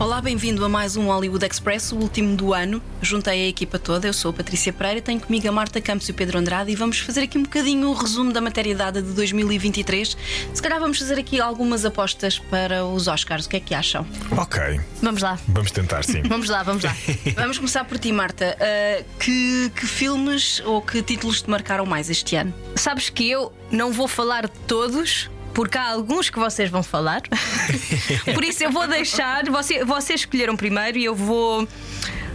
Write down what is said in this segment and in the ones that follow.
Olá, bem-vindo a mais um Hollywood Express, o último do ano. Juntei a equipa toda, eu sou a Patrícia Pereira, tenho comigo a Marta Campos e o Pedro Andrade e vamos fazer aqui um bocadinho o resumo da matéria dada de 2023. Se calhar vamos fazer aqui algumas apostas para os Oscars, o que é que acham? Ok, Vamos lá, vamos tentar sim. vamos lá, vamos lá. Vamos começar por ti, Marta. Uh, que, que filmes ou que títulos te marcaram mais este ano? Sabes que eu não vou falar de todos. Porque há alguns que vocês vão falar. Por isso eu vou deixar. Você, vocês escolheram primeiro e eu vou.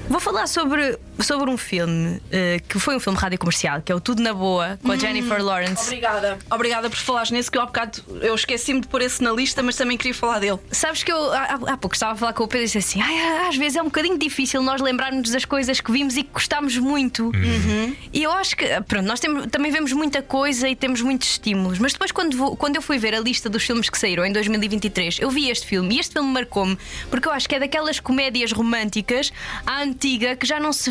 Vou falar sobre, sobre um filme eh, que foi um filme rádio comercial, que é o Tudo na Boa, com a Jennifer Lawrence. Obrigada. Obrigada por falares nesse, que eu há bocado eu esqueci-me de pôr esse na lista, mas também queria falar dele. Sabes que eu há, há pouco estava a falar com o Pedro e disse assim: "Ai, às vezes é um bocadinho difícil nós lembrarmos das coisas que vimos e que gostámos muito. E eu acho que, pronto, nós temos- também vemos muita coisa e temos muitos estímulos, mas depois, quando, vou- quando eu fui ver a lista dos filmes que saíram em 2023, eu vi este filme e este filme marcou-me porque eu acho que é daquelas comédias românticas à antiga que já não se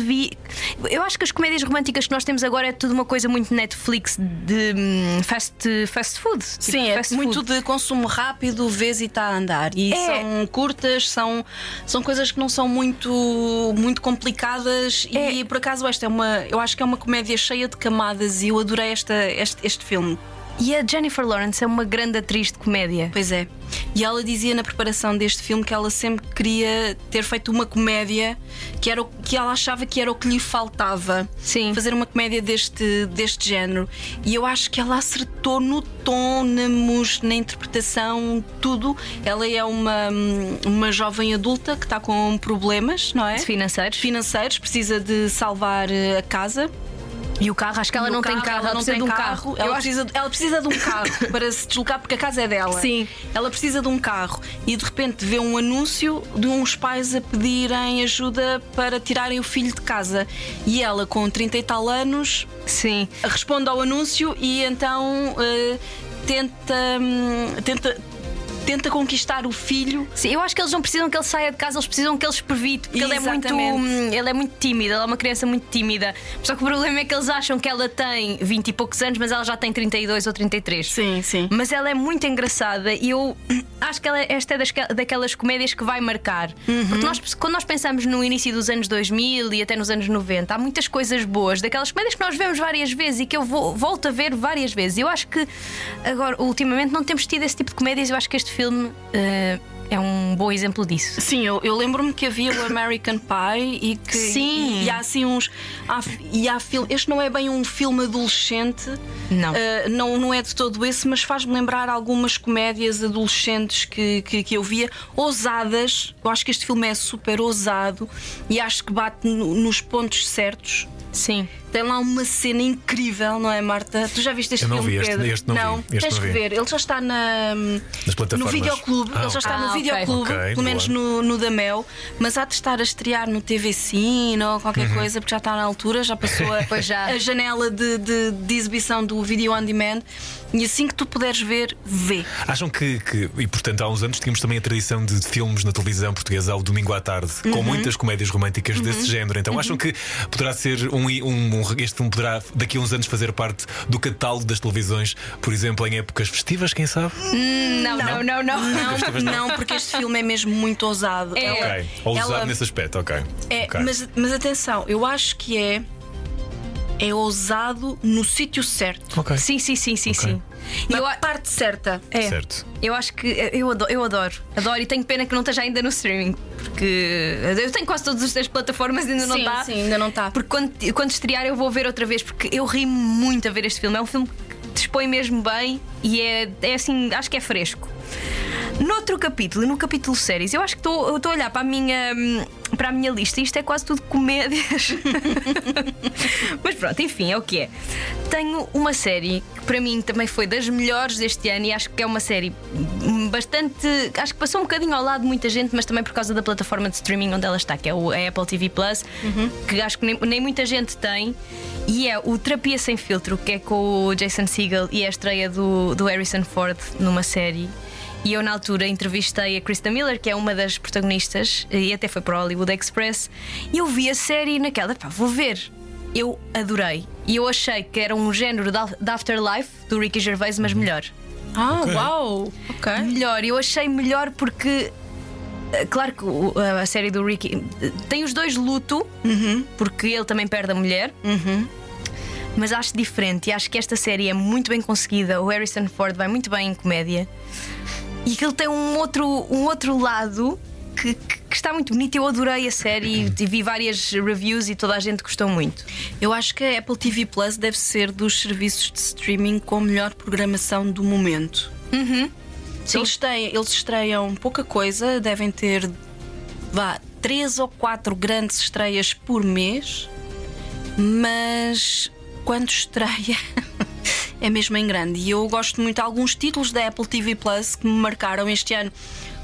Eu acho que as comédias românticas que nós temos agora é tudo uma coisa muito Netflix de hum, fast, fast food. Tipo, Sim, é fast muito food. de consumo rápido, vês e está a andar. E É. são curtas, são, são coisas que não são muito, muito complicadas. E É. por acaso, esta é uma. Eu acho que é uma comédia cheia de camadas e eu adorei esta, este, este filme. E a Jennifer Lawrence é uma grande atriz de comédia. Pois é. E ela dizia na preparação deste filme que ela sempre queria ter feito uma comédia que, era o, que ela achava que era o que lhe faltava. Sim. Fazer uma comédia deste, deste género. E eu acho que ela acertou no tom, na na interpretação, tudo. Ela é uma, uma jovem adulta que está com problemas, não é? Financeiros. Financeiros, precisa de salvar eh, a casa. E o carro, acho que ela não tem carro, ela não precisa tem de um carro. Ela, Eu acho- precisa, ela precisa de um carro para se deslocar porque a casa é dela. Sim. Ela precisa de um carro e de repente vê um anúncio de uns pais a pedirem ajuda para tirarem o filho de casa. E ela, com 30 e tal anos, Sim. responde ao anúncio e então eh, tenta, hum, tenta, tenta conquistar o filho. Sim, eu acho que eles não precisam que ele saia de casa, eles precisam que ele espevite, porque ele é muito. Hum, Ele é muito tímido, ela é uma criança muito tímida. Só que o problema é que eles acham que ela tem 20 e poucos anos, mas ela já tem 32 ou 33. Sim, sim. Mas ela é muito engraçada e eu acho que ela, esta é das, daquelas comédias que vai marcar. Uhum. Porque nós, quando nós pensamos no início dos anos 2000 e até nos anos 90, há muitas coisas boas, daquelas comédias que nós vemos várias vezes e que eu vou, volto a ver várias vezes. Eu acho que agora, ultimamente, não temos tido esse tipo de comédias. Eu acho que este filme eh, é um bom exemplo disso. Sim, eu, eu lembro-me que havia o American Pie e que Sim. e, há assim uns há, e há fil- este não é bem um filme adolescente Não. Ah, não não é de todo esse mas faz-me lembrar algumas comédias adolescentes que, que, que eu via ousadas eu acho que este filme é super ousado e acho que bate no- nos pontos certos Sim. Tem lá uma cena incrível, não é, Marta? Tu já viste este Eu não filme, vi este- Pedro? este não vi, este tens não que vi. ver. Ele já está na, Nas plataformas. no videoclube. Ah, Ele já está ok. no Ah, ok. videoclube, Ok, pelo menos no, no da Mel, mas há de estar a estrear no TV Cine ou qualquer Uhum. coisa, porque já está na altura, já passou a, Pois já. a janela de, de- de exibição do Video On Demand. E assim que tu puderes ver, vê. Acham que, que- e portanto há uns anos tínhamos também a tradição de filmes na televisão portuguesa ao domingo à tarde, Uhum. com muitas comédias românticas desse género. Então acham que poderá ser um, um, um- este filme poderá daqui a uns anos fazer parte do catálogo das televisões, por exemplo, em épocas festivas, quem sabe? Não, não, não, não. Não, não, porque este filme é mesmo muito ousado. É. Ok. Ou usar ela- nesse aspecto, ok. É, Ok. mas, mas atenção, eu acho que é é ousado no sítio certo, Ok. Sim, sim, sim, sim, Ok. sim. Na eu, a- parte certa. é, Certo. eu acho que eu adoro, eu adoro, adoro e tenho pena que não esteja ainda no streaming, porque eu tenho quase todas as três plataformas e ainda não sim, está. sim, ainda não está. Porque quando, quando estrear eu vou ver outra vez, porque eu ri muito a ver este filme. É um filme que dispõe mesmo bem e é, é assim, acho que é fresco. Noutro capítulo, no capítulo séries, eu acho que estou a olhar para a minha para a minha lista e isto é quase tudo comédias. Mas pronto, enfim, é o que é. Tenho uma série que para mim também foi das melhores deste ano e acho que é uma série bastante. Acho que passou um bocadinho ao lado de muita gente, mas também por causa da plataforma de streaming onde ela está, que é o a Apple TV Plus, que acho que nem, nem muita gente tem. E é o Terapia Sem Filtro, que é com o Jason Segel e é a estreia do, do Harrison Ford numa série. E eu, na altura, entrevistei a Krista Miller, que é uma das protagonistas, e até foi para o Hollywood Express. E eu vi a série naquela, pá, vou ver. eu adorei. E eu achei que era um género da Afterlife do Ricky Gervais, mas melhor. Ah, uau! Ok. Melhor, eu achei melhor porque. eh, Claro que a série do Ricky tem os dois luto, porque ele também perde a mulher, mas acho diferente e acho que esta série é muito bem conseguida. O Harrison Ford vai muito bem em comédia e que ele tem um outro, um outro lado que, que- que está muito bonito. Eu adorei a série e vi várias reviews e toda a gente gostou muito. Eu acho que a Apple TV Plus deve ser dos serviços de streaming com melhor programação do momento. Eles, têm, eles estreiam pouca coisa, devem ter vá, três ou quatro grandes estreias por mês, mas quando estreia é mesmo em grande. E eu gosto muito de alguns títulos da Apple TV Plus que me marcaram este ano.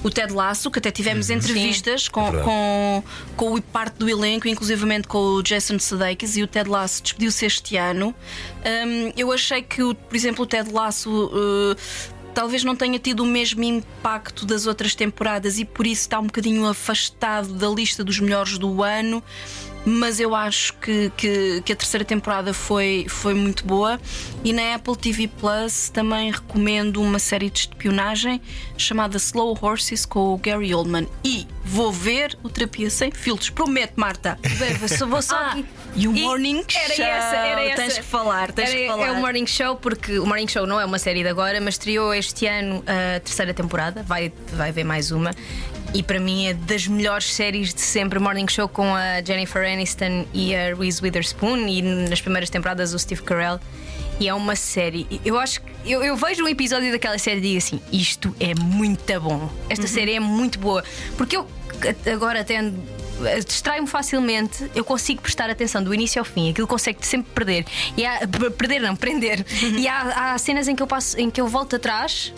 O Ted Lasso, que até tivemos entrevistas com, verdade. com, com o parte do elenco, inclusivamente com o Jason Sudeikis, e o Ted Lasso despediu-se este ano. Hum, eu achei que, por exemplo, o Ted Lasso. uh, Talvez não tenha tido o mesmo impacto das outras temporadas e por isso está um bocadinho afastado da lista dos melhores do ano. Mas eu acho que, que, que a terceira temporada foi, foi muito boa. E na Apple TV Plus também recomendo uma série de espionagem chamada Slow Horses com o Gary Oldman. E vou ver o Terapia Sem Filtros. Prometo, Marta. Bem, só- vou só Ah, aqui- e o Morning era Show. Essa, era essa. Tens que falar, tens Era- que falar. É o Morning Show, porque o Morning Show não é uma série de agora, mas estreou este ano a terceira temporada. Vai, vai haver mais uma. E para mim é das melhores séries de sempre. Morning Show com a Jennifer Aniston e a Reese Witherspoon, e nas primeiras temporadas o Steve Carell. E é uma série. Eu acho que. Eu, eu vejo um episódio daquela série e digo assim: isto é muito bom. Esta série é muito boa. Porque eu agora tendo distrai-me facilmente, eu consigo prestar atenção do início ao fim, aquilo consegue sempre perder. E há, perder não, prender. E há, há cenas em que eu passo, em que eu volto atrás.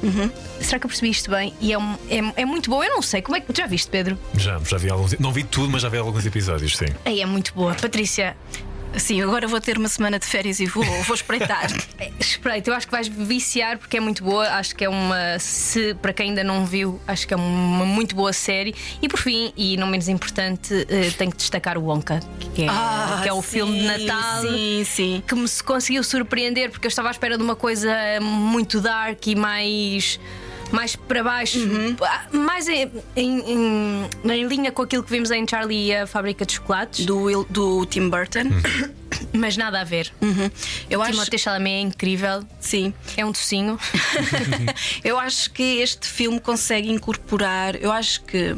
Será que eu percebi isto bem? E é, é, é muito boa. Eu não sei, como é que já viste, Pedro? Já, já vi alguns. Não vi tudo, mas já vi alguns episódios, sim. Aí é muito boa. Patrícia, Sim, agora vou ter uma semana de férias e vou, vou espreitar. é, espreita, eu acho que vais viciar porque é muito boa. Acho que é uma. Se para quem ainda não viu, acho que é uma muito boa série. E por fim, e não menos importante, eh, tenho que destacar o Wonka, que é, que é o filme de Natal. Sim, sim. que me se- conseguiu surpreender porque eu estava à espera de uma coisa muito dark e mais mais para baixo, Ah, mais em, em- em- em linha com aquilo que vimos em Charlie e a Fábrica de Chocolates, Do, do Tim Burton. mas nada a ver. Uhum. Eu acho. Chalamet é incrível, Sim. é um tocinho. eu acho que este filme consegue incorporar. Eu acho que.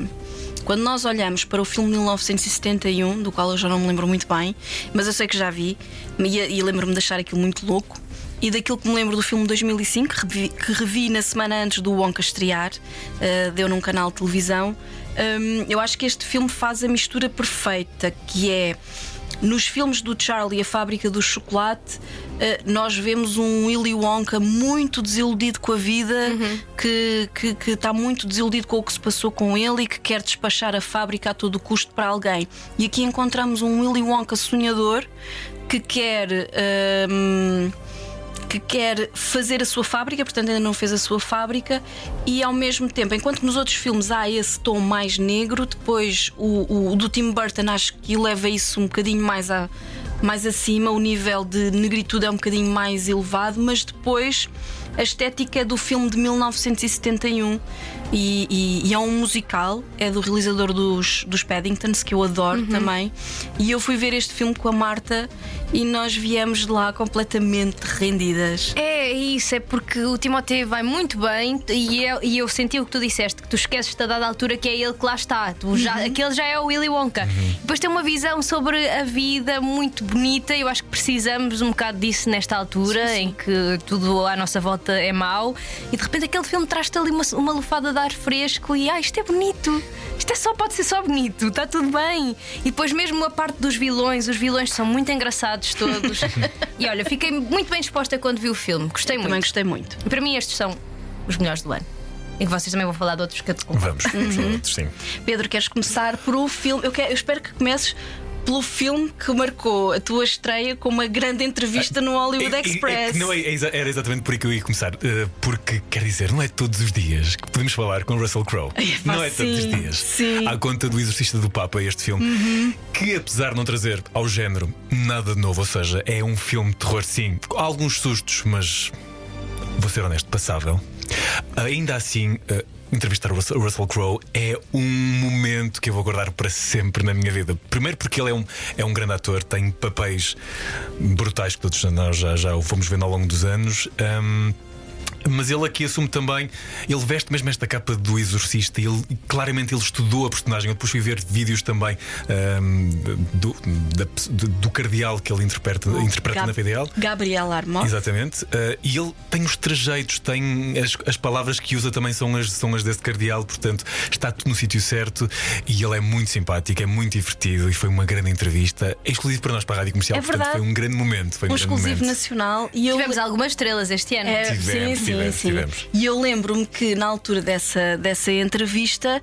Quando nós olhamos para o filme de 1971, do qual eu já não me lembro muito bem, mas eu sei que já vi, e, e lembro-me de achar aquilo muito louco, e daquilo que me lembro do filme de 2005, que revi, que revi na semana antes do Wonka estrear, eh, deu num canal de televisão, hum, eu acho que este filme faz a mistura perfeita, que é nos filmes do Charlie, a fábrica do chocolate, eh, nós vemos um Willy Wonka muito desiludido com a vida, que, que, que está muito desiludido com o que se passou com ele e que quer despachar a fábrica a todo custo para alguém. E aqui encontramos um Willy Wonka sonhador que quer. hum, que quer fazer a sua fábrica, portanto ainda não fez a sua fábrica, e ao mesmo tempo, enquanto nos outros filmes há esse tom mais negro, depois o, o do Tim Burton acho que leva isso um bocadinho mais, a, mais acima, o nível de negritude é um bocadinho mais elevado, mas depois a estética é do filme de 1971 e, e- e é um musical, é do realizador dos, dos Paddingtons, que eu adoro também. E eu fui ver este filme com a Marta e nós viemos de lá completamente rendidas. É isso, é porque o Timothée vai muito bem e eu, e eu senti o que tu disseste, que tu esqueces a dada altura que é ele que lá está. Tu já, Aquele já é o Willy Wonka. Depois tem uma visão sobre a vida muito bonita. Eu acho que precisamos um bocado disso nesta altura em que tudo à nossa volta é mau e de repente aquele filme traz-te ali uma, uma lufada de ar fresco e ah, isto é bonito. Isto é só, pode ser só bonito, está tudo bem. E depois, mesmo a parte dos vilões, os vilões são muito engraçados todos. e olha, fiquei muito bem disposta quando vi o filme, gostei muito. Também gostei muito. E para mim, estes são os melhores do ano. E que vocês também vão falar de outros que eu te Vamos, vamos outros, sim. Pedro, queres começar por o filme? Eu, quero- eu espero que comeces pelo filme que marcou a tua estreia com uma grande entrevista no Hollywood É- é- é Express. que não é- é era exatamente por aí que eu ia começar. eh, porque, quer dizer, não é todos os dias que podemos falar com Russell Crowe. Não é todos os dias. sim. Uhum. À conta do Exorcista do Papa, este filme, que apesar de não trazer ao género nada de novo, ou seja, é um filme de terror, sim, com alguns sustos, mas vou ser honesto, passável. Ainda assim. Entrevistar o Russell, Crowe é um momento que eu vou guardar para sempre na minha vida. Primeiro, porque ele é um, é um grande ator, tem papéis brutais que todos nós já, já o fomos vendo ao longo dos anos. Ahm, mas ele aqui assume também, ele veste mesmo esta capa do exorcista e ele, claramente ele estudou a personagem. Eu depois fui ver vídeos também ahm, do, da- do, cardeal que ele interpreta, interpreta Gab- na real. Gabriel Armó. Exatamente. Uh, e ele tem os trejeitos, tem as, as palavras que usa também são as, são as desse cardeal, portanto está tudo no sítio certo e ele é muito simpático, é muito divertido e foi uma grande entrevista. É exclusivo para nós, para a Rádio Comercial, É portanto verdade. foi um grande momento. Foi um, Um grande exclusivo momento. nacional. E eu Tivemos algumas estrelas este ano. É, Tivemos, sim, tivemos, sim, tivemos. E eu lembro-me que na altura dessa, dessa entrevista.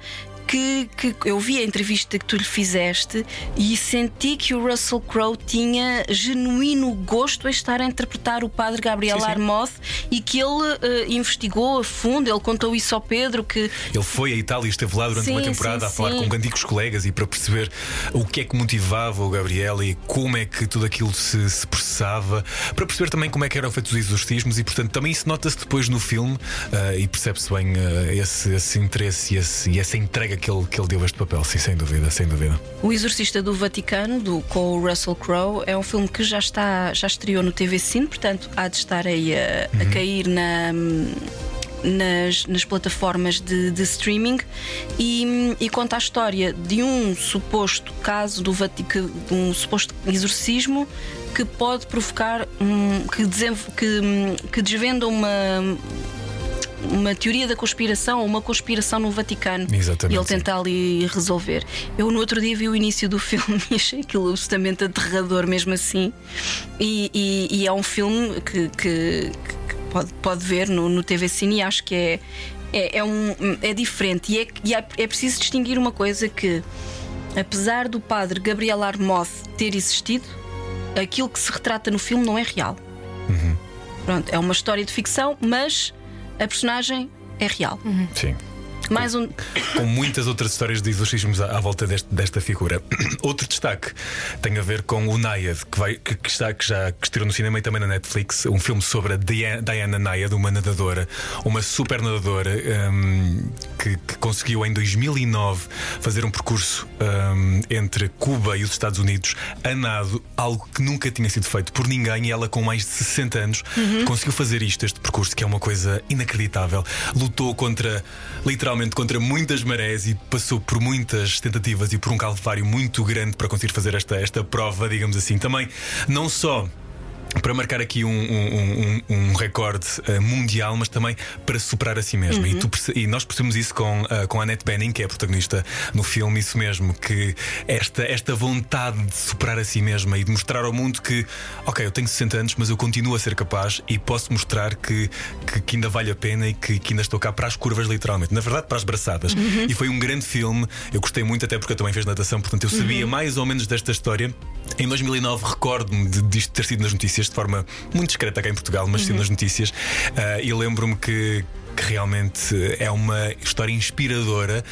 Que, que eu vi a entrevista que tu lhe fizeste e senti que o Russell Crowe tinha genuíno gosto em estar a interpretar o padre Gabriel Sim, sim. Armoth e que ele eh, investigou a fundo, ele contou isso ao Pedro que Ele foi a Itália e esteve lá durante Sim, uma temporada a falar com antigos colegas e para perceber o que é que motivava o Gabriel e como é que tudo aquilo se, se processava, para perceber também como é que eram feitos os exorcismos e, portanto, também isso nota-se depois no filme ah, e percebe-se bem ah, esse, esse interesse e, esse- e essa entrega que ele, que ele deu este papel, sim, sem dúvida, sem dúvida. O Exorcista do Vaticano, do, com o Russell Crowe, é um filme que já está, já estreou no TV Cine, portanto há de estar aí a, a cair na. Nas, nas plataformas de, de streaming e, e conta a história de um suposto caso do Vaticano, de um suposto exorcismo que pode provocar um, que, que, que desvenda uma, uma teoria da conspiração ou uma conspiração no Vaticano. Exatamente, E ele sim. tenta ali resolver. Eu no outro dia vi o início do filme e achei aquilo absolutamente aterrador, mesmo assim. E, e- e é um filme que, que- que pode, pode ver no, no TV Cine e acho que é. É, é um, é diferente e, é, e é, é preciso distinguir uma coisa que apesar do padre Gabriel Armoth ter existido aquilo que se retrata no filme não é real Pronto, é uma história de ficção mas a personagem é real Sim. Mais um com muitas outras histórias de exorcismos à, à volta deste- desta figura. Outro destaque tem a ver com o Nayad, que, vai, que, que está, que já que estreou no cinema e também na Netflix, um filme sobre a Dia- Diana Nayad, uma nadadora, uma super nadadora hum, que, que conseguiu em 2009 fazer um percurso hum, entre Cuba e os Estados Unidos a nado, algo que nunca tinha sido feito por ninguém e ela com mais de 60 anos conseguiu fazer isto, este percurso, que é uma coisa inacreditável. Lutou contra, literalmente, contra muitas marés e passou por muitas tentativas e por um calvário muito grande para conseguir fazer esta, esta prova, digamos assim. Também, não só para marcar aqui um, um- um- um recorde eh, mundial, mas também para superar a si mesma. E, tu e nós percebemos isso com, eh, com a Annette Bening, que é a protagonista no filme, isso mesmo, que esta, esta vontade de superar a si mesma e de mostrar ao mundo que, ok, eu tenho 60 anos, mas eu continuo a ser capaz e posso mostrar que, que, que ainda vale a pena e que, que ainda estou cá para as curvas, literalmente. Na verdade, para as braçadas. E foi um grande filme, eu gostei muito, até porque eu também fiz natação, portanto eu sabia mais ou menos desta história. Em 2009 recordo-me de, disto ter sido nas notícias de forma muito discreta cá em Portugal, mas sido nas notícias. Ah, e lembro-me que. que realmente é uma história inspiradora.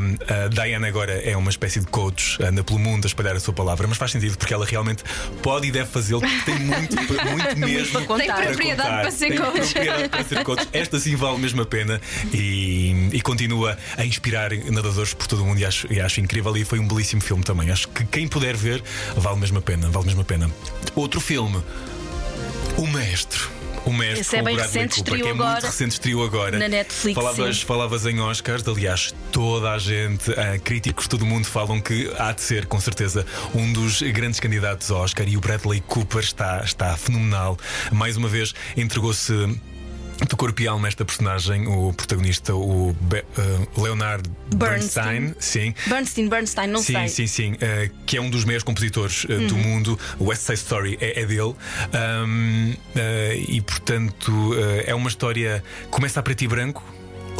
Um, a Diana agora é uma espécie de coach, anda pelo mundo a espalhar a sua palavra, mas faz sentido porque ela realmente pode e deve fazê-lo, porque tem muito, muito mesmo para contar. Tem propriedade contar. para ser Tem coach. propriedade para ser coach. Esta sim vale mesmo a pena e, e continua a inspirar nadadores por todo o mundo e acho, e acho incrível. E foi um belíssimo filme também. Acho que quem puder ver vale mesmo a pena. Vale mesmo a pena. Outro filme, O Mestre. O Mestre Esse é bem recente, que é estreou muito agora recente, estreou agora. na Netflix, Falavas, sim. falavas em Oscars, aliás, toda a gente, ah, críticos, todo mundo falam que há de ser, com certeza, um dos grandes candidatos ao Oscar e o Bradley Cooper está, está fenomenal. Mais uma vez, entregou-se. De corpo e alma esta personagem, o protagonista, o Be- ah, Leonard Bernstein. Bernstein, sim, Bernstein, Bernstein, não sim, sei. sim, sim, eh, que é um dos maiores compositores eh, do mundo. O West Side Story é, é dele. Eh, e portanto é uma história que começa a preto e branco,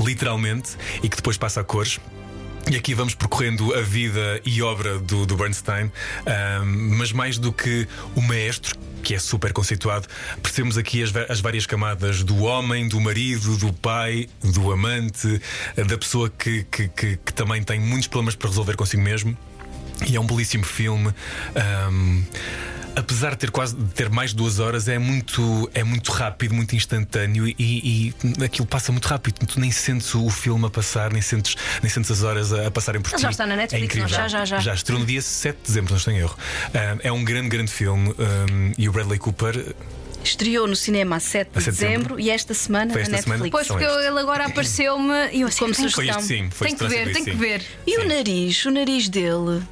literalmente, e que depois passa a cores. E aqui vamos percorrendo a vida e obra do, do Bernstein, ahm, mas mais do que o maestro, que é super conceituado, percebemos aqui as, as várias camadas do homem, do marido, do pai, do amante, da pessoa que, que, que- que também tem muitos problemas para resolver consigo mesmo. E é um belíssimo filme. ahm, apesar de ter quase de ter mais de duas horas, é muito, é muito rápido, muito instantâneo e, e aquilo passa muito rápido. Tu nem sentes o filme a passar, nem sentes, nem sentes as horas a, a passarem por Ele ti. já está na Netflix, é incrível. não já? Já, já, já. Já estreou no dia 7 de dezembro, não estou em erro. Ah, é um grande, grande filme ah, e o Bradley Cooper Estreou no cinema a 7 de A 7 de dezembro, dezembro. e esta semana Foi na esta semana? Netflix. Pois, São porque ele agora apareceu-me e eu assim, Como tenho, sugestão. foi isto sim, foi tenho que ver, tenho que ver. E o Sim. nariz? O nariz dele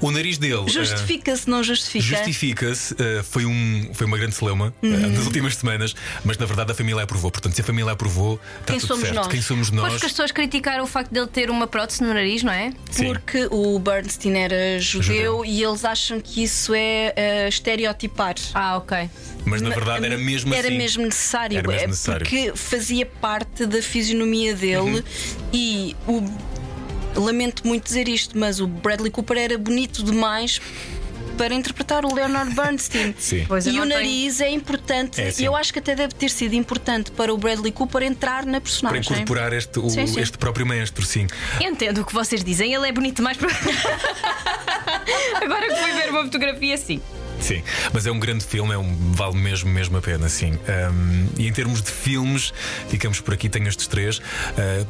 O nariz dele. ah, justifica-se, não justifica? Justifica-se, uh, foi, um, foi uma grande celeuma uh, Uhum. nas últimas semanas, mas na verdade a família aprovou. Portanto, se a família aprovou, está Quem tudo somos certo. nós? Quem somos Pois nós? porque as pessoas criticaram o facto dele ter uma prótese no nariz, não é? Sim. Porque o Bernstein era judeu, Judeu. e eles acham que isso é eh, estereotipar. Ah, ok. Mas na verdade era mesmo Era assim. mesmo necessário, Era mesmo é necessário. porque fazia parte da fisionomia dele Uhum. e o lamento muito dizer isto, mas o Bradley Cooper era bonito demais para interpretar o Leonard Bernstein. Sim. Pois e o tenho- nariz é importante. É, e eu acho que até deve ter sido importante para o Bradley Cooper entrar na Para personagem. incorporar este, o- Sim, sim. este próprio maestro, sim. Entendo o que vocês dizem, ele é bonito demais para. Agora que fui ver uma fotografia, sim. Sim, mas é um grande filme, é um, vale mesmo, mesmo a pena, sim. Um, e em termos de filmes, ficamos por aqui, tenho estes três. Uh,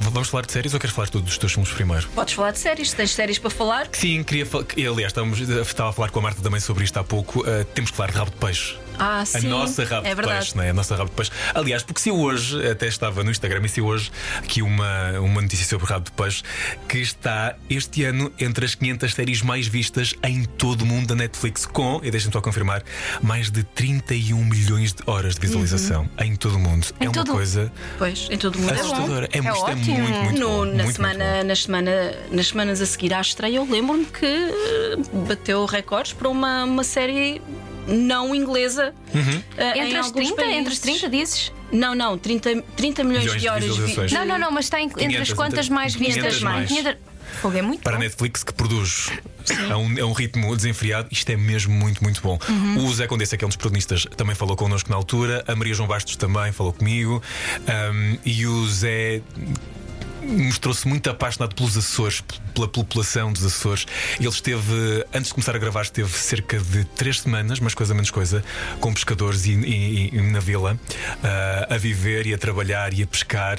vamos falar de séries ou queres falar tu dos teus filmes primeiro? Podes falar de séries, tens séries para falar? Sim, queria falar. Aliás, estávamos, estava a falar com a Marta também sobre isto há pouco. Uh, temos que falar de rabo de peixe. Ah, A sim. nossa rabo é de verdade. peixe, não é? A nossa rabo de peixe. Aliás, porque se hoje, até estava no Instagram, e se hoje aqui uma, uma notícia sobre rabo de peixe que está este ano entre as 500 séries mais vistas em todo o mundo da Netflix, com, e deixem-me só confirmar, mais de 31 milhões de horas de visualização em todo o mundo. é uma todo- coisa Pois, em todo o mundo. É bom. assustadora. É, É isto é ótimo. muito, muito No- bom. na muito, muito semana, bom. nas, semana, nas semanas a seguir à estreia, eu lembro-me que bateu recordes para uma, uma série não inglesa. Uhum. eh, Entre as alguns 30, entre as países. 30 dizes? Não, não, 30, 30 milhões, Milhões de de horas vi- visualizações. Não, não, não, mas está entre 500, as quantas entre- mais 500 vistas? mais. 500. Fogo é muito Para a bom. Netflix que produz a um, a um ritmo desenfreado, isto é mesmo muito, muito bom. Uhum. O Zé Condessa, que é um dos protagonistas, também falou connosco na altura. A Maria João Bastos também falou comigo. Um, e o Zé mostrou-se muito apaixonado pelos Açores, pela população dos Açores. Ele esteve, antes de começar a gravar, esteve cerca de três semanas, mais coisa menos coisa, com pescadores e, e- e na vila, ah, a viver e a trabalhar e a pescar.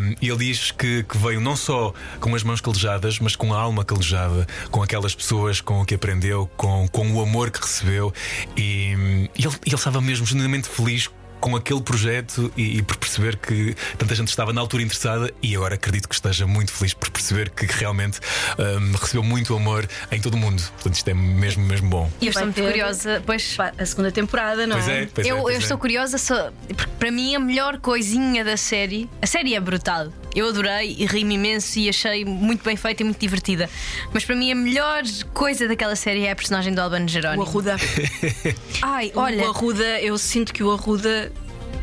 Um, e ele diz que, que veio não só com as mãos calejadas, mas com a alma calejada, com aquelas pessoas com o que aprendeu, com, com o amor que recebeu. E, e ele, ele estava mesmo genuinamente feliz com aquele projeto e, e por perceber que tanta gente estava na altura interessada e agora acredito que esteja muito feliz por perceber que realmente hum, recebeu muito amor em todo o mundo. Portanto, isto é mesmo, mesmo bom. E eu estou muito curiosa, pois. A segunda temporada, não Pois é, pois é, eu pois eu é. estou curiosa, só, porque para mim a melhor coisinha da série. A série é brutal. Eu adorei e ri-me imenso e achei muito bem feita e muito divertida. Mas para mim a melhor coisa daquela série é a personagem do Albano O Jerónimo. Arruda. Ai, Olha, olha. o Arruda, eu sinto que o Arruda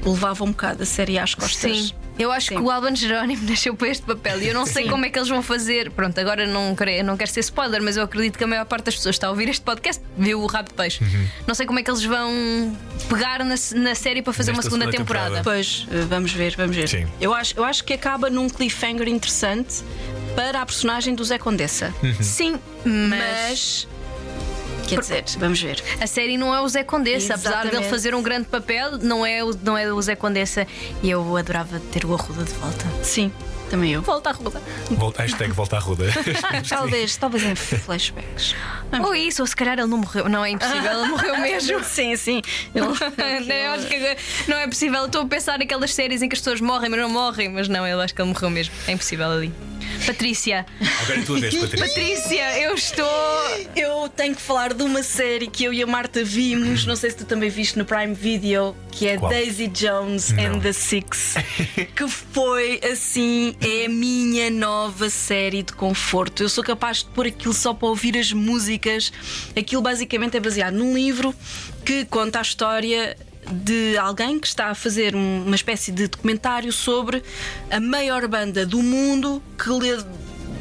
levava um bocado a série às costas. Sim. Eu acho Sim. que o Albano Jerónimo nasceu para este papel e eu não sei Sim. como é que eles vão fazer. Pronto, agora não quero, não quero ser spoiler, mas eu acredito que a maior parte das pessoas que está a ouvir este podcast viu o Rabo de Peixe. Uhum. Não sei como é que eles vão pegar na, na série para fazer Nesta uma segunda, segunda temporada. temporada. Pois, eh, vamos ver, vamos ver. Sim. Eu acho, eu acho que acaba num cliffhanger interessante para a personagem do Zé Condessa. Sim, mas. Mas. Quer dizer, vamos ver. A série não é o Zé Condessa, apesar Exatamente. dele fazer um grande papel, não é, o, não é o Zé Condessa. E eu adorava ter o Arruda de volta. Sim, também eu. Volta Arruda. Volta, hashtag volta à ruda. Talvez, talvez em flashbacks. Ou isso, ou se calhar ele não morreu. Não é impossível, ele morreu mesmo. Sim, sim. eu acho que não é possível. Estou a pensar naquelas séries em que as pessoas morrem, mas não morrem. Mas não, eu acho que ele morreu mesmo. É impossível ali. Patrícia, Agora é a tua vez, Patrícia. Patrícia, eu estou. Eu tenho que falar de uma série que eu e a Marta vimos, não sei se tu também viste no Prime Video, que é Qual? Daisy Jones Não. and the Six, que foi assim, é a minha nova série de conforto. Eu sou capaz de pôr aquilo só para ouvir as músicas. Aquilo basicamente é baseado num livro que conta a história de alguém que está a fazer um- uma espécie de documentário sobre a maior banda do mundo que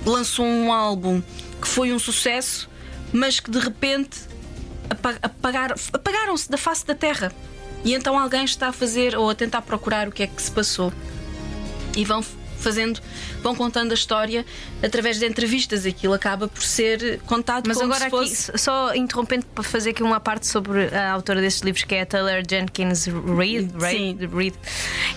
lançou um álbum que foi um sucesso, mas que de repente apa- apagar- apagaram-se da face da Terra. E então alguém está a fazer ou a tentar procurar o que é que se passou. E vão fazendo, vão contando a história através de entrevistas. Aquilo acaba por ser contado Mas agora se aqui, fosse. só interrompendo para fazer aqui uma parte sobre a autora destes livros, que é a Taylor Jenkins Reid. Reid, Reid.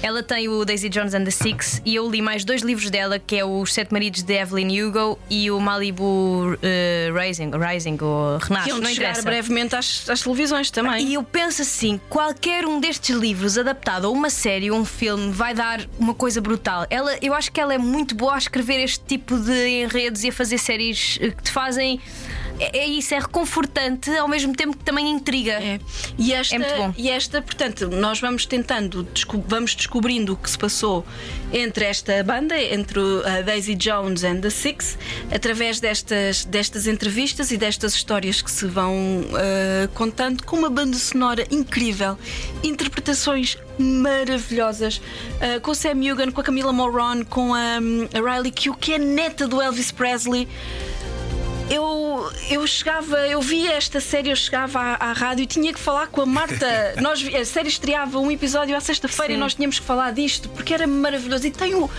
Ela tem o Daisy Jones and the Six e eu li mais dois livros dela, que é Os Sete Maridos de Evelyn Hugo e o Malibu eh, Rising, Rising ou Que Renasce, iam não chegar interessa. brevemente às, às televisões também. E eu penso assim: qualquer um destes livros adaptado a uma série ou um filme vai dar uma coisa brutal. Ela, eu acho que ela é muito boa a escrever este tipo de enredos e a fazer séries eh, que te fazem. É, é isso, é reconfortante, ao mesmo tempo que também intriga. É. E esta, É muito bom. e esta, portanto, nós vamos tentando, desco- vamos descobrindo o que se passou entre esta banda, entre a Daisy Jones and the Six, através destas, destas entrevistas e destas histórias que se vão ah, contando, com uma banda sonora incrível, interpretações maravilhosas, ah, com o Sam Hugan, com a Camila Moron, com a, hum, a Riley Q, que é neta do Elvis Presley. Eu, eu chegava, eu via esta série, eu chegava à, à rádio e tinha que falar com a Marta. Nós, a série estreava um episódio à sexta-feira e nós tínhamos que falar disto porque era maravilhoso. E tem um,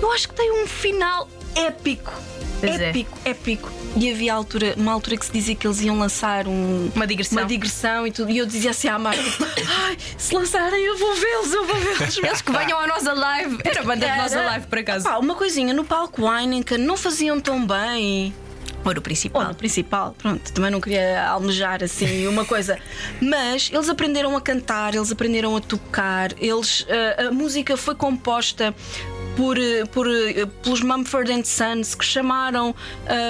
eu acho que tem um final épico. Pois é. épico, épico. E havia altura, uma altura que se dizia que eles iam lançar um, Uma digressão. uma digressão e tudo. E eu dizia assim à Marta: Ai, se lançarem, eu vou vê-los, eu vou vê-los. Eles que venham ao Nossa Live. Era a banda de Nossa Live, por acaso. Pá, uma coisinha, no palco Heineken não faziam tão bem. Ou no Ou principal. principal, pronto, também não queria almejar assim uma coisa. Mas eles aprenderam a cantar, eles aprenderam a tocar, eles, eh, a música foi composta. Por, eh, por, eh, pelos Mumford and Sons que chamaram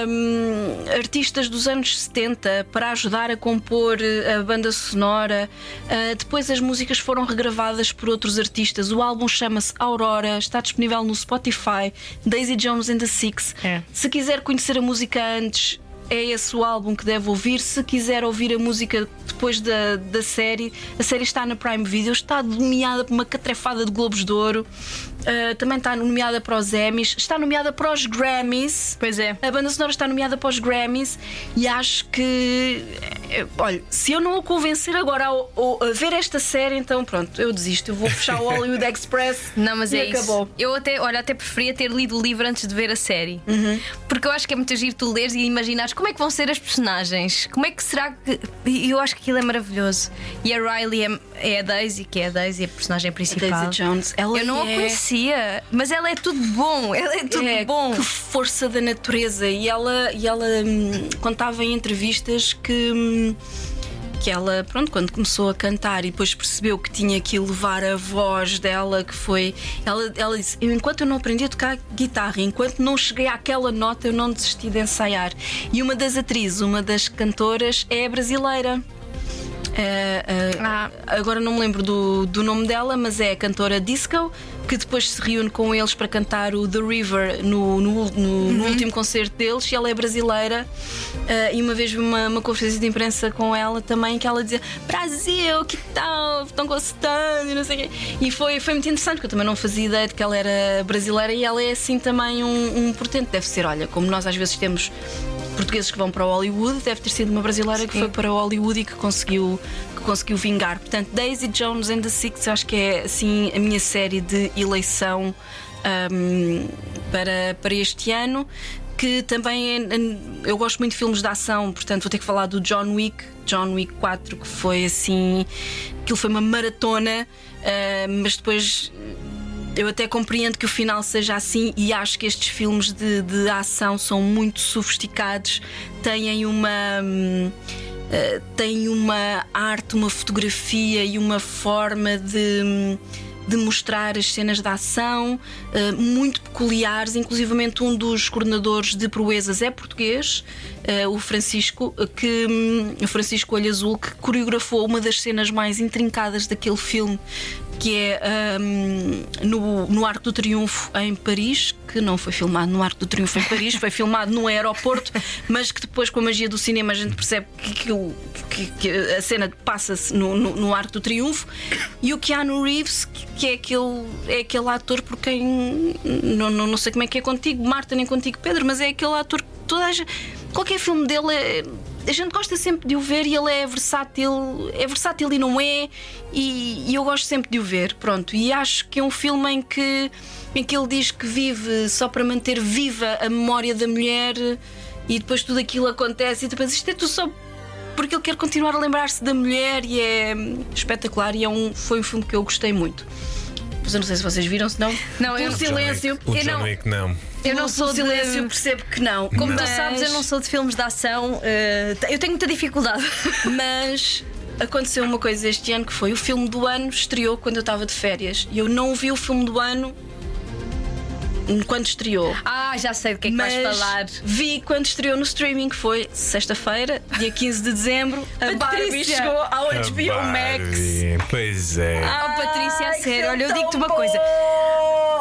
hum, artistas dos anos 70 para ajudar a compor eh, a banda sonora. Eh, depois as músicas foram regravadas por outros artistas. O álbum chama-se Aurora, está disponível no Spotify. Daisy Jones and the Six. É. Se quiser conhecer a música antes, é esse o álbum que deve ouvir. Se quiser ouvir a música depois da, da série, a série está na Prime Video, está nomeada por uma catrefada de Globos de Ouro, Uh, também está nomeada para os Emmys, está nomeada para os Grammys. Pois é. A banda sonora está nomeada para os Grammys e acho que. eh, Olha, se eu não o convencer agora a, a- a ver esta série, então pronto, eu desisto. Eu vou fechar o Hollywood Express. Não, mas é acabou. isso. Eu até, olha, até preferia ter lido o livro antes de ver a série. Uhum. Porque eu acho que é muito giro tu leres e imaginares como é que vão ser as personagens. Como é que será que. E eu acho que aquilo é maravilhoso. E a Riley é, é a Daisy, que é a Daisy, a personagem principal. Daisy Jones, ela Eu não é... a conhecia, mas ela é tudo bom. Ela é tudo É, bom. Que força da natureza. E ela, e ela hum, contava em entrevistas que. hum, que ela, pronto, quando começou a cantar e depois percebeu que tinha que elevar a voz dela, que foi. Ela, ela disse: "Eu, enquanto eu não aprendi a tocar guitarra, enquanto não cheguei àquela nota, eu não desisti de ensaiar. E uma das atrizes, uma das cantoras, é brasileira. É, é, Ah. Agora não me lembro do, do nome dela, mas é a cantora Disco, que depois se reúne com eles para cantar o The River no, no, no- no último concerto deles. E ela é brasileira. eh, e uma vez vi uma, uma conferência de imprensa com ela também, que ela dizia: Brasil, que tal? Estão gostando? E não sei o quê. E foi, foi muito interessante, porque eu também não fazia ideia de que ela era brasileira e ela é assim também um, um portento. Deve ser, olha, como nós às vezes temos portugueses que vão para o Hollywood, deve ter sido uma brasileira que Sim. foi para o Hollywood e que conseguiu, que conseguiu vingar. Portanto, Daisy Jones and the Six, acho que é assim a minha série de eleição ahm, para, para este ano. Que também é- eu gosto muito de filmes de ação, portanto vou ter que falar do John Wick, John Wick 4, que foi assim. Aquilo foi uma maratona, ah, mas depois eu até compreendo que o final seja assim e acho que estes filmes de, de ação são muito sofisticados, têm uma. hum, eh, têm uma arte, uma fotografia e uma forma de. de mostrar as cenas de ação eh, muito peculiares, inclusivamente um dos coordenadores de proezas é português, eh, o Francisco, que o Francisco Olho Azul, que coreografou uma das cenas mais intrincadas daquele filme que é hum, no, no Arco do Triunfo em Paris, que não foi filmado no Arco do Triunfo em Paris, foi filmado no aeroporto, mas que depois, com a magia do cinema, a gente percebe que, aquilo- que- que a cena passa-se no, no, no Arco do Triunfo. E o Keanu Reeves, que é aquele, é aquele ator por quem. Não, não, não sei como é que é contigo, Marta, nem contigo, Pedro, mas é aquele ator que toda a gente. Qualquer filme dele é- a gente gosta sempre de o ver e ele é versátil, é versátil e não é, e, e eu gosto sempre de o ver, pronto. E acho que é um filme em que, em que ele diz que vive só para manter viva a memória da mulher e depois tudo aquilo acontece e depois isto é tudo só porque ele quer continuar a lembrar-se da mulher e é espetacular e é um, foi um filme que eu gostei muito. Mas eu não sei se vocês viram, se não. Não, eu silêncio. O John Wick, não. Eu não sou de- silêncio, percebo que não. Como Mas- tu sabes, eu não sou de filmes de ação. eh, eu tenho muita dificuldade. Mas aconteceu uma coisa este ano que foi o filme do ano estreou quando eu estava de férias. E eu não vi o filme do ano quando estreou. Ah, já sei do que é que Mas vais falar. vi quando estreou no streaming, que foi sexta-feira, dia 15 de dezembro. A Barbie Patrícia! chegou ao HBO Max. Pois é. Oh, Patrícia, a sério, olha, eu digo-te uma tão coisa.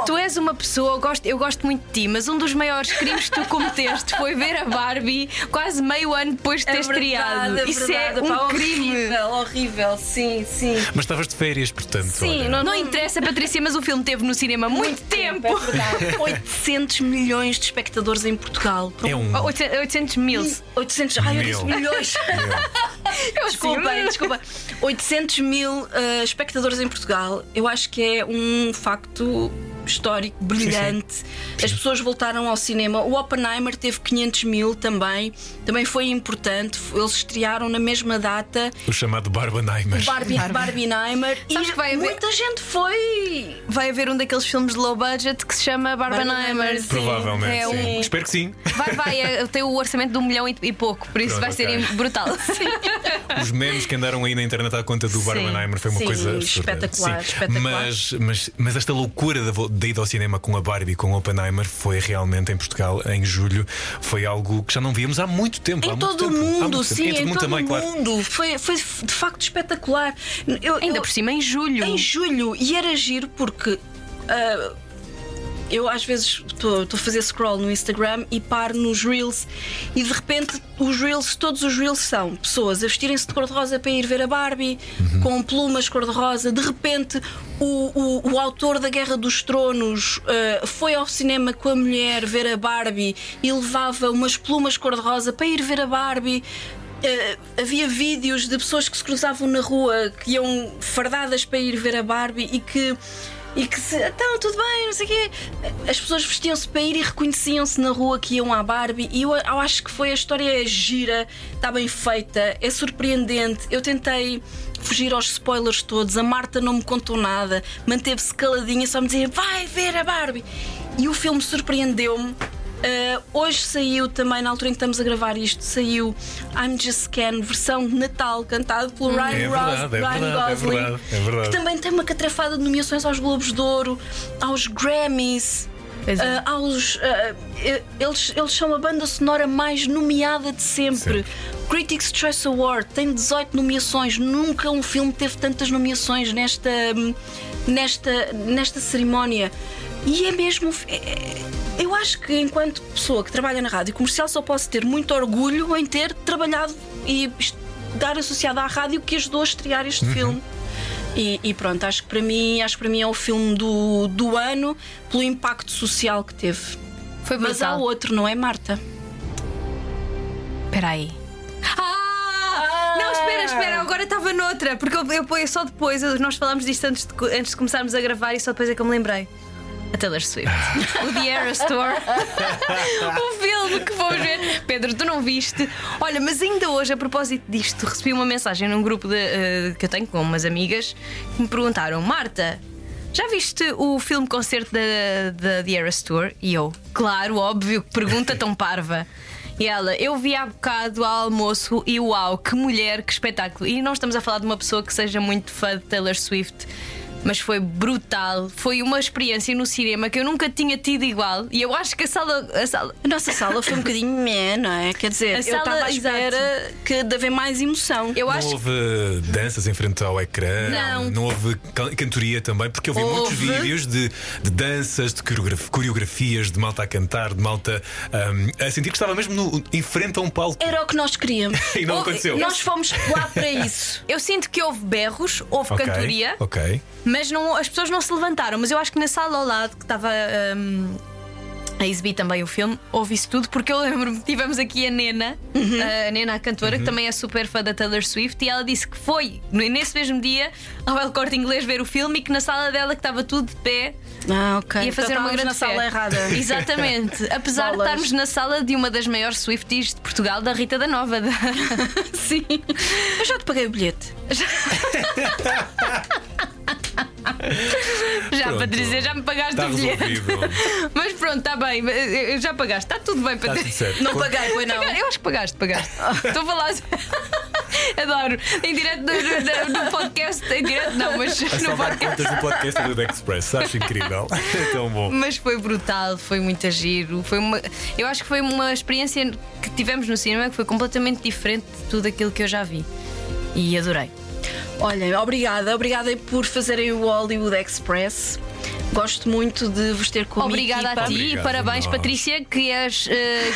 Tu és uma pessoa, eu gosto, eu gosto muito de ti, mas um dos maiores crimes que tu cometeste foi ver a Barbie quase meio ano depois de ter É estreado. verdade, é Isso verdade, é um pá, crime. Horrível, horrível, sim, sim. Mas estavas de férias, portanto. Sim, olha. não- Não interessa, Patrícia, mas o filme teve no cinema muito, tempo. É verdade. 800 milhões de espectadores em Portugal. É um. Oh, 800 mil. 800, ai, eu disse Mil. milhões. Desculpem, desculpa. 800 mil uh, espectadores em Portugal. Eu acho que é um facto histórico brilhante. As pessoas voltaram ao cinema. O Oppenheimer teve 500 mil também. Também foi importante. Eles estrearam na mesma data. O chamado Barbenheimer. Barbie, Barbieheimer. Sabes E que vai haver- muita gente foi. Vai haver um daqueles filmes de low budget que se chama Barbenheimer. Barbenheimer, sim. Provavelmente. É sim. um- Espero que sim. Vai, vai, é, tem o orçamento de um milhão e, pouco, por isso Pronto, vai ser ok. brutal. Os memes que andaram aí na internet à conta do Sim. Barbenheimer foi uma Sim, coisa espetacular, Sim. espetacular. Mas, mas, mas esta loucura da, da ida ao cinema com a Barbie e com o Oppenheimer foi realmente em Portugal em julho. Foi algo que já não víamos há muito tempo. há Em muito todo o tempo. Há mundo, sim, Em todo em mundo todo também, o claro. mundo. Foi, foi de facto espetacular. Eu- Ainda eu- por cima em julho. Em julho, e era giro porque ah, eu às vezes estou a fazer scroll no Instagram e paro nos Reels e de repente os Reels, todos os Reels são pessoas a vestirem-se de cor-de-rosa para ir ver a Barbie, com plumas cor-de-rosa. De repente, o, o, o autor da Guerra dos Tronos ah, foi ao cinema com a mulher ver a Barbie e levava umas plumas cor-de-rosa para ir ver a Barbie. Uh, havia vídeos de pessoas que se cruzavam na rua que iam fardadas para ir ver a Barbie e que e que se, então tudo bem, não sei o quê. As pessoas vestiam-se para ir e reconheciam-se na rua que iam à Barbie. E eu, eu acho que foi a história é gira, está bem feita, é surpreendente. Eu tentei fugir aos spoilers todos, a Marta não me contou nada, manteve-se caladinha, só me dizia vai ver a Barbie. E o filme surpreendeu-me. Uh, hoje saiu também, na altura em que estamos a gravar isto, saiu I'm Just Ken, versão de Natal, cantado pelo Ryan, É verdade, é Ryan verdade, é Gosling, verdade, é verdade. que também tem uma catrafada de nomeações aos Globos de Ouro, aos Grammys. É. uh, aos, uh, eles, eles são a banda sonora mais nomeada de sempre. Critics' Choice Award tem 18 nomeações. Nunca um filme teve tantas nomeações nesta, nesta, nesta cerimónia. E é mesmo. é- eu acho que, enquanto pessoa que trabalha na rádio comercial, só posso ter muito orgulho em ter trabalhado e estar associada à rádio que ajudou a estrear este filme. E, e pronto, acho que para mim, acho que para mim é o filme do, do ano pelo impacto social que teve. Foi Mas há outro, não é, Marta? Espera aí. Ah! Não, espera, espera, agora estava noutra, porque eu, eu, eu só depois, nós falámos disto antes de, antes de começarmos a gravar e só depois é que eu me lembrei. A Taylor Swift. o The Eras Tour. o filme que fomos ver. Pedro, tu não viste? Olha, mas ainda hoje, a propósito disto, recebi uma mensagem num grupo de, eh, que eu tenho com umas amigas que me perguntaram: Marta, já viste o filme concerto da, da The Eras Tour? E eu, claro, óbvio, pergunta tão parva. E ela, eu vi há bocado ao almoço e uau, que mulher, que espetáculo. E não estamos a falar de uma pessoa que seja muito fã de Taylor Swift, mas foi brutal. Foi uma experiência no cinema que eu nunca tinha tido igual. E eu acho que a sala. A sala A nossa sala foi um bocadinho meh, não é? Quer dizer, A eu sala- estava à espera que de haver mais emoção. eu Não acho houve danças em frente ao ecrã, Não. houve can- cantoria também, porque eu vi muitos Houve. vídeos de, de danças, de coreograf- coreografias, de malta a cantar, de malta ahm, a sentir que estava mesmo no- em frente a um palco. Era o que nós queríamos. E não Houve- aconteceu. Nós fomos lá para isso. Eu sinto que houve berros, houve Ok, cantoria, Ok. Mas não, as pessoas não se levantaram. Mas eu acho que na sala ao lado, que estava hum, a exibir também o filme, houve isso tudo, porque eu lembro-me, tivemos aqui a Nena, a Nena, a cantora, que também é super fã da Taylor Swift, e ela disse que foi no- nesse mesmo dia ao El Corte Inglês ver o filme e que na sala dela que estava tudo de pé Ah, ok. ia fazer Então uma grande na sala festa. errada. Exatamente. Apesar de Bolas. estarmos na sala de uma das maiores Swifties de Portugal, da Rita da Nova. da- Sim. Eu já te paguei o bilhete. Já, Pronto. Patrícia, já me pagaste Está o bilhete. resolvido. Mas pronto, está bem, já pagaste, está tudo bem, Está Patrícia. tudo certo. Não paguei, foi não. Eu acho que pagaste, pagaste. Estou a falar. Adoro. Em direto no, no- podcast, em direto não, mas A no podcast. contas do podcast do The Express. Acho incrível. É tão bom. Mas foi brutal, foi muito giro. Foi uma, eu acho que foi uma experiência que tivemos no cinema que foi completamente diferente de tudo aquilo que eu já vi. E adorei. Olhem, obrigada, obrigada por fazerem o Hollywood Express. Gosto muito de vos ter comigo. Obrigada a ti Obrigado e parabéns, nós. Patrícia, que és,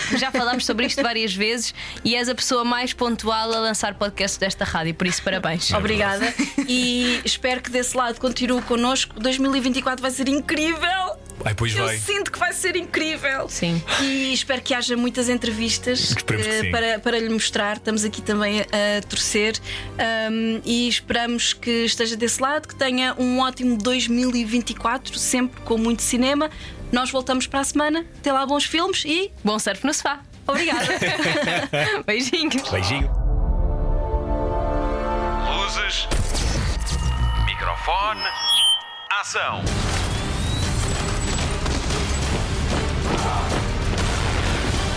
que já falámos sobre isto várias vezes e és a pessoa mais pontual a lançar podcast desta rádio, por isso parabéns. Obrigada e espero que desse lado continue connosco. 2024 vai ser incrível. Ai, pois Eu vai. sinto que vai ser incrível. Sim. E espero que haja muitas entrevistas que eh, para, para lhe mostrar. Estamos aqui também a, a torcer um, e esperamos que esteja desse lado, que tenha um ótimo 2024, sempre com muito cinema. Nós voltamos para a semana. Até lá, bons filmes e Bom surf no sofá. obrigada. Beijinhos. Beijinho. Luzes. Microfone. Ação.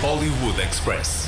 Hollywood Express.